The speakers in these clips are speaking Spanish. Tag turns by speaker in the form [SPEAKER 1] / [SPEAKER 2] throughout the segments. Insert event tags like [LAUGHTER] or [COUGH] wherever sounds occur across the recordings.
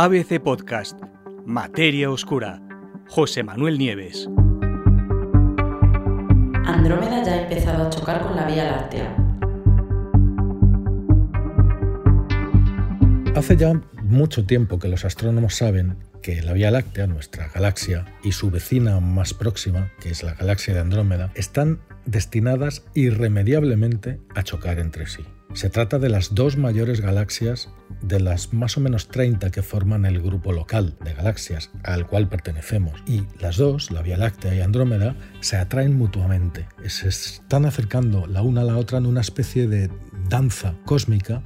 [SPEAKER 1] ABC Podcast, Materia Oscura, José Manuel Nieves.
[SPEAKER 2] Andrómeda ya ha empezado a chocar con la Vía Láctea.
[SPEAKER 3] Hace ya mucho tiempo que los astrónomos saben que la Vía Láctea, nuestra galaxia, y su vecina más próxima, que es la galaxia de Andrómeda, están destinadas irremediablemente a chocar entre sí. Se trata de las dos mayores galaxias de las más o menos 30 que forman el grupo local de galaxias al cual pertenecemos. Y las dos, la Vía Láctea y Andrómeda, se atraen mutuamente. Se están acercando la una a la otra en una especie de danza cósmica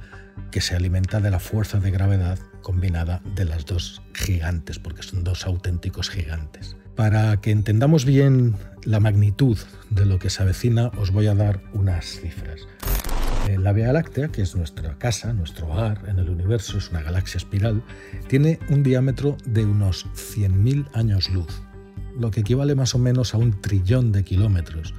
[SPEAKER 3] que se alimenta de la fuerza de gravedad combinada de las dos gigantes, porque son dos auténticos gigantes. Para que entendamos bien la magnitud de lo que se avecina, os voy a dar unas cifras. La Vía Láctea, que es nuestra casa, nuestro hogar en el universo, es una galaxia espiral, tiene un diámetro de unos 100.000 años luz, lo que equivale más o menos a un trillón de kilómetros.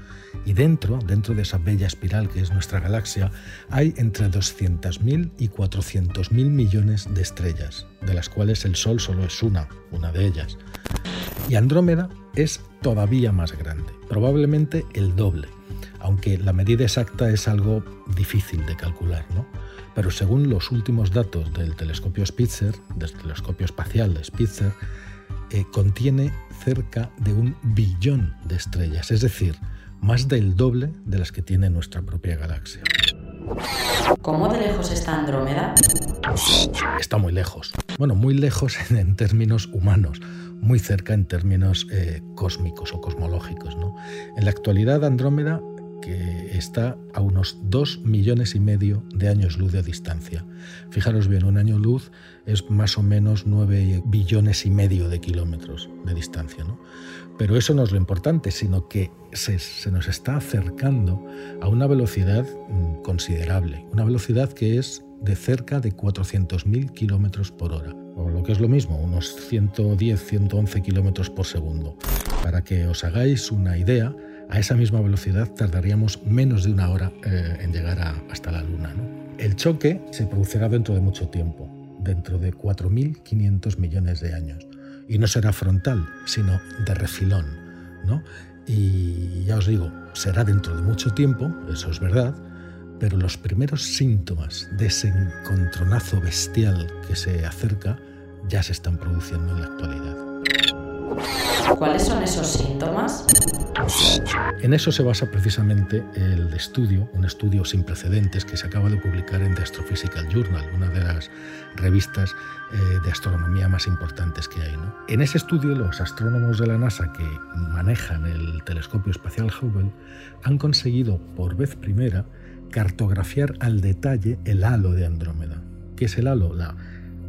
[SPEAKER 3] Y dentro, dentro de esa bella espiral que es nuestra galaxia, hay entre 200.000 y 400.000 millones de estrellas, de las cuales el Sol solo es una, una de ellas. Y Andrómeda es todavía más grande, probablemente el doble, aunque la medida exacta es algo difícil de calcular, ¿no? Pero según los últimos datos del telescopio Spitzer, del telescopio espacial de Spitzer, eh, contiene cerca de un billón de estrellas, es decir, más del doble de las que tiene nuestra propia galaxia.
[SPEAKER 2] ¿Cómo de lejos está Andrómeda?
[SPEAKER 3] Está muy lejos. Bueno, muy lejos [LAUGHS] en términos humanos, muy cerca en términos eh, cósmicos o cosmológicos. ¿no? En la actualidad Andrómeda que está a unos 2 millones y medio de años luz de distancia. Fijaros bien, un año luz es más o menos 9 billones y medio de kilómetros de distancia. ¿no? Pero eso no es lo importante, sino que se, se nos está acercando a una velocidad mm, considerable, una velocidad que es de cerca de 400.000 kilómetros por hora, o lo que es lo mismo, unos 110-111 kilómetros por segundo. Para que os hagáis una idea, a esa misma velocidad tardaríamos menos de una hora eh, en llegar hasta la Luna. El choque se producirá dentro de mucho tiempo, dentro de 4.500 millones de años. Y no será frontal, sino de refilón. ¿no? Y ya os digo, será dentro de mucho tiempo, eso es verdad, pero los primeros síntomas de ese encontronazo bestial que se acerca ya se están produciendo en la actualidad.
[SPEAKER 2] ¿Cuáles son esos síntomas?
[SPEAKER 3] En eso se basa precisamente el estudio, un estudio sin precedentes que se acaba de publicar en The Astrophysical Journal, una de las revistas eh, de astronomía más importantes que hay. En ese estudio, los astrónomos de la NASA que manejan el telescopio espacial Hubble han conseguido por vez primera cartografiar al detalle el halo de Andrómeda. ¿Qué es el halo? La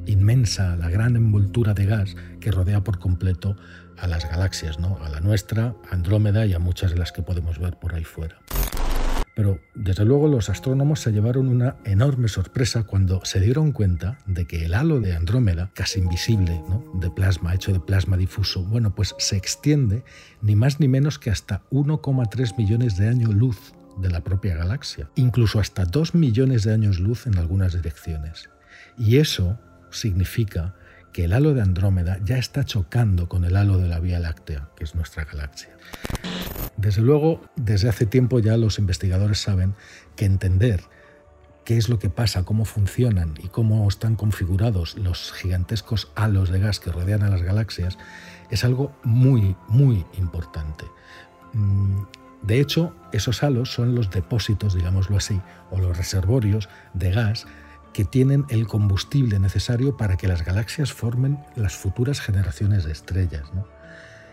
[SPEAKER 3] inmensa, la gran envoltura de gas que rodea por completo a las galaxias, ¿no? a la nuestra, a Andrómeda y a muchas de las que podemos ver por ahí fuera. Pero desde luego los astrónomos se llevaron una enorme sorpresa cuando se dieron cuenta de que el halo de Andrómeda, casi invisible, ¿no? de plasma, hecho de plasma difuso, bueno, pues se extiende ni más ni menos que hasta 1,3 millones de años luz de la propia galaxia, incluso hasta 2 millones de años luz en algunas direcciones. Y eso significa que el halo de Andrómeda ya está chocando con el halo de la Vía Láctea, que es nuestra galaxia. Desde luego, desde hace tiempo ya los investigadores saben que entender qué es lo que pasa, cómo funcionan y cómo están configurados los gigantescos halos de gas que rodean a las galaxias es algo muy, muy importante. Mm, de hecho, esos halos son los depósitos, digámoslo así, o los reservorios de gas que tienen el combustible necesario para que las galaxias formen las futuras generaciones de estrellas.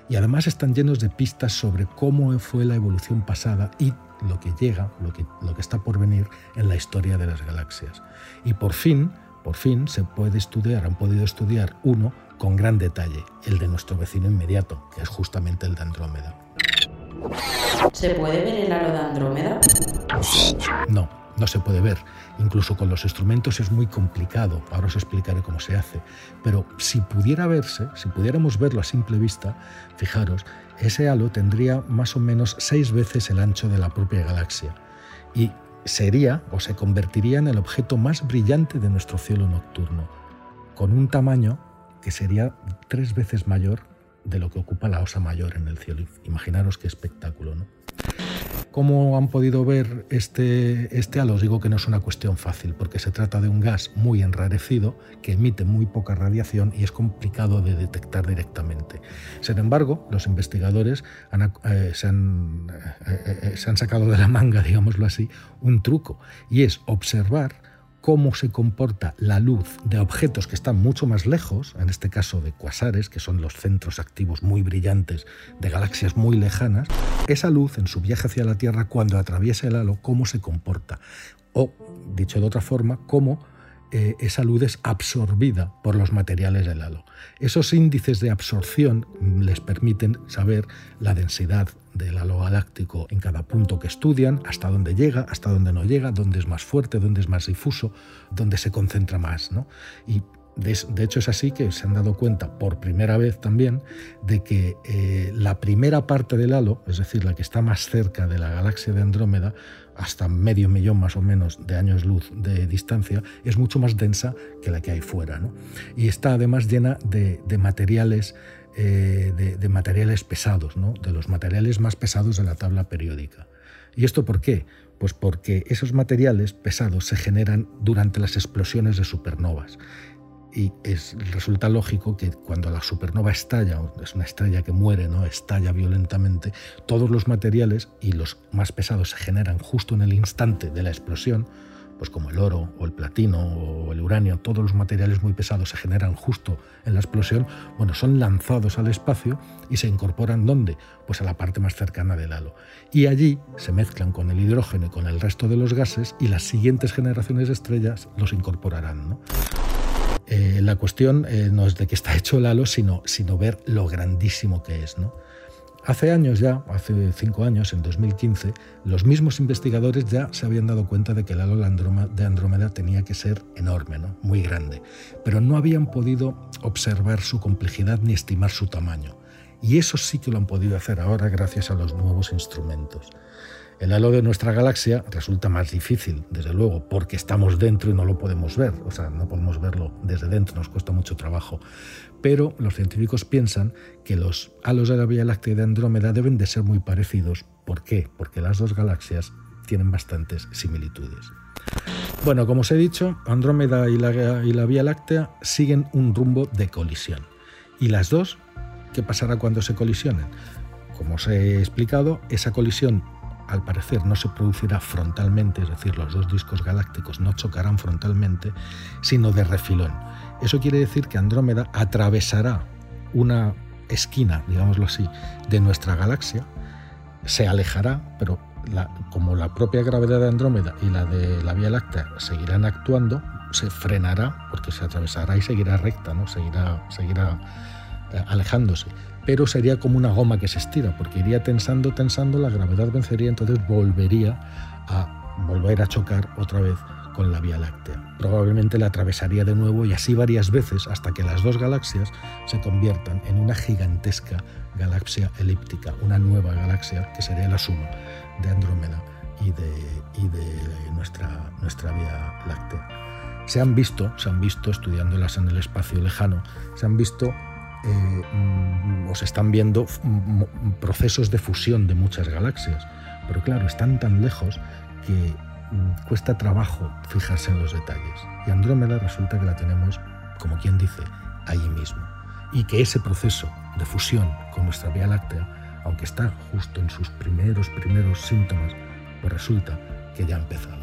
[SPEAKER 3] Y además están llenos de pistas sobre cómo fue la evolución pasada y lo que llega, lo que, lo que está por venir en la historia de las galaxias. Y por fin, por fin se puede estudiar, han podido estudiar uno con gran detalle, el de nuestro vecino inmediato, que es justamente el de Andrómeda.
[SPEAKER 2] ¿Se puede ver el halo de Andrómeda?
[SPEAKER 3] No, no se puede ver. Incluso con los instrumentos es muy complicado. Ahora os explicaré cómo se hace. Pero si pudiera verse, si pudiéramos verlo a simple vista, fijaros, ese halo tendría más o menos seis veces el ancho de la propia galaxia. Y sería o se convertiría en el objeto más brillante de nuestro cielo nocturno, con un tamaño que sería tres veces mayor de lo que ocupa la Osa Mayor en el cielo. Imaginaros qué espectáculo, ¿no? ¿Cómo han podido ver este, este halo? Os digo que no es una cuestión fácil, porque se trata de un gas muy enrarecido que emite muy poca radiación y es complicado de detectar directamente. Sin embargo, los investigadores eh, eh, eh, se han sacado de la manga, [LAUGHS] digámoslo así, un truco, y es observar cómo se comporta la luz de objetos que están mucho más lejos, en este caso de cuasares, que son los centros activos muy brillantes de galaxias muy lejanas, esa luz en su viaje hacia la Tierra cuando atraviesa el halo, cómo se comporta. O, dicho de otra forma, cómo eh, esa luz es absorbida por los materiales del halo. Esos índices de absorción les permiten saber la densidad del halo galáctico en cada punto que estudian, hasta dónde llega, hasta dónde no llega, dónde es más fuerte, dónde es más difuso, dónde se concentra más. Y de, hecho es así que se han dado cuenta por primera vez también de que eh, la primera parte del halo, es decir, la que está más cerca de la galaxia de Andrómeda, hasta medio millón más o menos de años luz de distancia, es mucho más densa que la que hay fuera. Y está además llena de, materiales, eh, de, materiales pesados, ¿no? de los materiales más pesados de la tabla periódica. ¿Y esto por qué? Pues porque esos materiales pesados se generan durante las explosiones de supernovas y es, resulta lógico que cuando la supernova estalla, es una estrella que muere, ¿no? estalla violentamente, todos los materiales y los más pesados se generan justo en el instante de la explosión, pues como el oro o el platino o el uranio, todos los materiales muy pesados se generan justo en la explosión, bueno, son lanzados al espacio y se incorporan ¿dónde? Pues a la parte más cercana del halo. Y allí se mezclan con el hidrógeno y con el resto de los gases y las siguientes generaciones de estrellas los incorporarán. ¿no? Eh, la cuestión eh, no es de que está [LAUGHS] hecho el halo, sino, sino ver lo grandísimo que es. ¿no? Hace años ya, hace cinco años, en 2015, los mismos investigadores ya se habían dado cuenta de que el halo de Andrómeda tenía que ser enorme, ¿no? muy grande, pero no habían podido observar su complejidad ni estimar su tamaño. Y eso sí que lo han podido hacer ahora gracias a los nuevos instrumentos. El halo de nuestra galaxia resulta más difícil, desde luego, porque estamos dentro y no lo podemos ver, o sea, no podemos verlo desde dentro, nos cuesta mucho trabajo. Pero los científicos piensan que los halos de la Vía Láctea de Andrómeda deben de ser muy parecidos. ¿Por qué? Porque las dos galaxias tienen bastantes similitudes. Bueno, como os he dicho, Andrómeda y la, y la Vía Láctea siguen un rumbo de colisión. ¿Y las dos? ¿Qué pasará cuando se colisionen? Como os he explicado, esa colisión al parecer no se producirá frontalmente, es decir, los dos discos galácticos no chocarán frontalmente, sino de refilón. Eso quiere decir que Andrómeda atravesará una esquina, digámoslo así, de nuestra galaxia, se alejará, pero como la propia gravedad de Andrómeda y la de la Vía Láctea seguirán actuando, se frenará porque se atravesará y seguirá recta, ¿no? seguirá, seguirá alejándose pero sería como una goma que se estira, porque iría tensando, tensando, la gravedad vencería, entonces volvería a volver a chocar otra vez con la Vía Láctea. Probablemente la atravesaría de nuevo y así varias veces hasta que las dos galaxias se conviertan en una gigantesca galaxia elíptica, una nueva galaxia que sería la suma de Andrómeda y de, de nuestra, nuestra Vía Láctea. Se han visto, se han visto estudiándolas en el espacio lejano, se han visto eh, mm, os están viendo procesos de fusión de muchas galaxias. Pero claro, están tan lejos que mm, cuesta trabajo fijarse en los detalles. Y Andrómeda resulta que la tenemos, como quien dice, allí mismo. Y que ese proceso de fusión con nuestra Vía Láctea, aunque está justo en sus primeros, primeros síntomas, pues resulta que ya ha empezado.